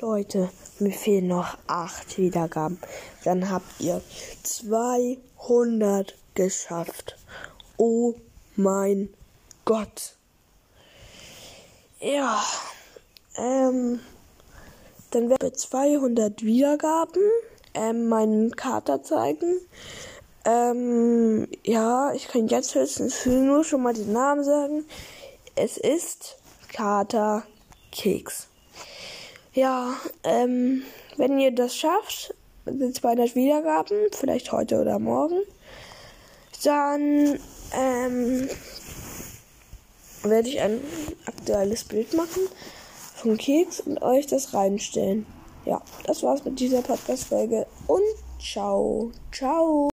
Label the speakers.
Speaker 1: Leute, mir fehlen noch 8 Wiedergaben. Dann habt ihr 200 geschafft. Oh mein Gott. Ja, ähm, dann werde ich 200 Wiedergaben ähm, meinen Kater zeigen. Ähm, ja, ich kann jetzt höchstens nur schon mal den Namen sagen. Es ist Kater Keks. Ja, ähm, wenn ihr das schafft, sind 200 Wiedergaben, vielleicht heute oder morgen, dann ähm, werde ich ein aktuelles Bild machen von Keks und euch das reinstellen. Ja, das war's mit dieser Podcast-Folge und ciao, ciao.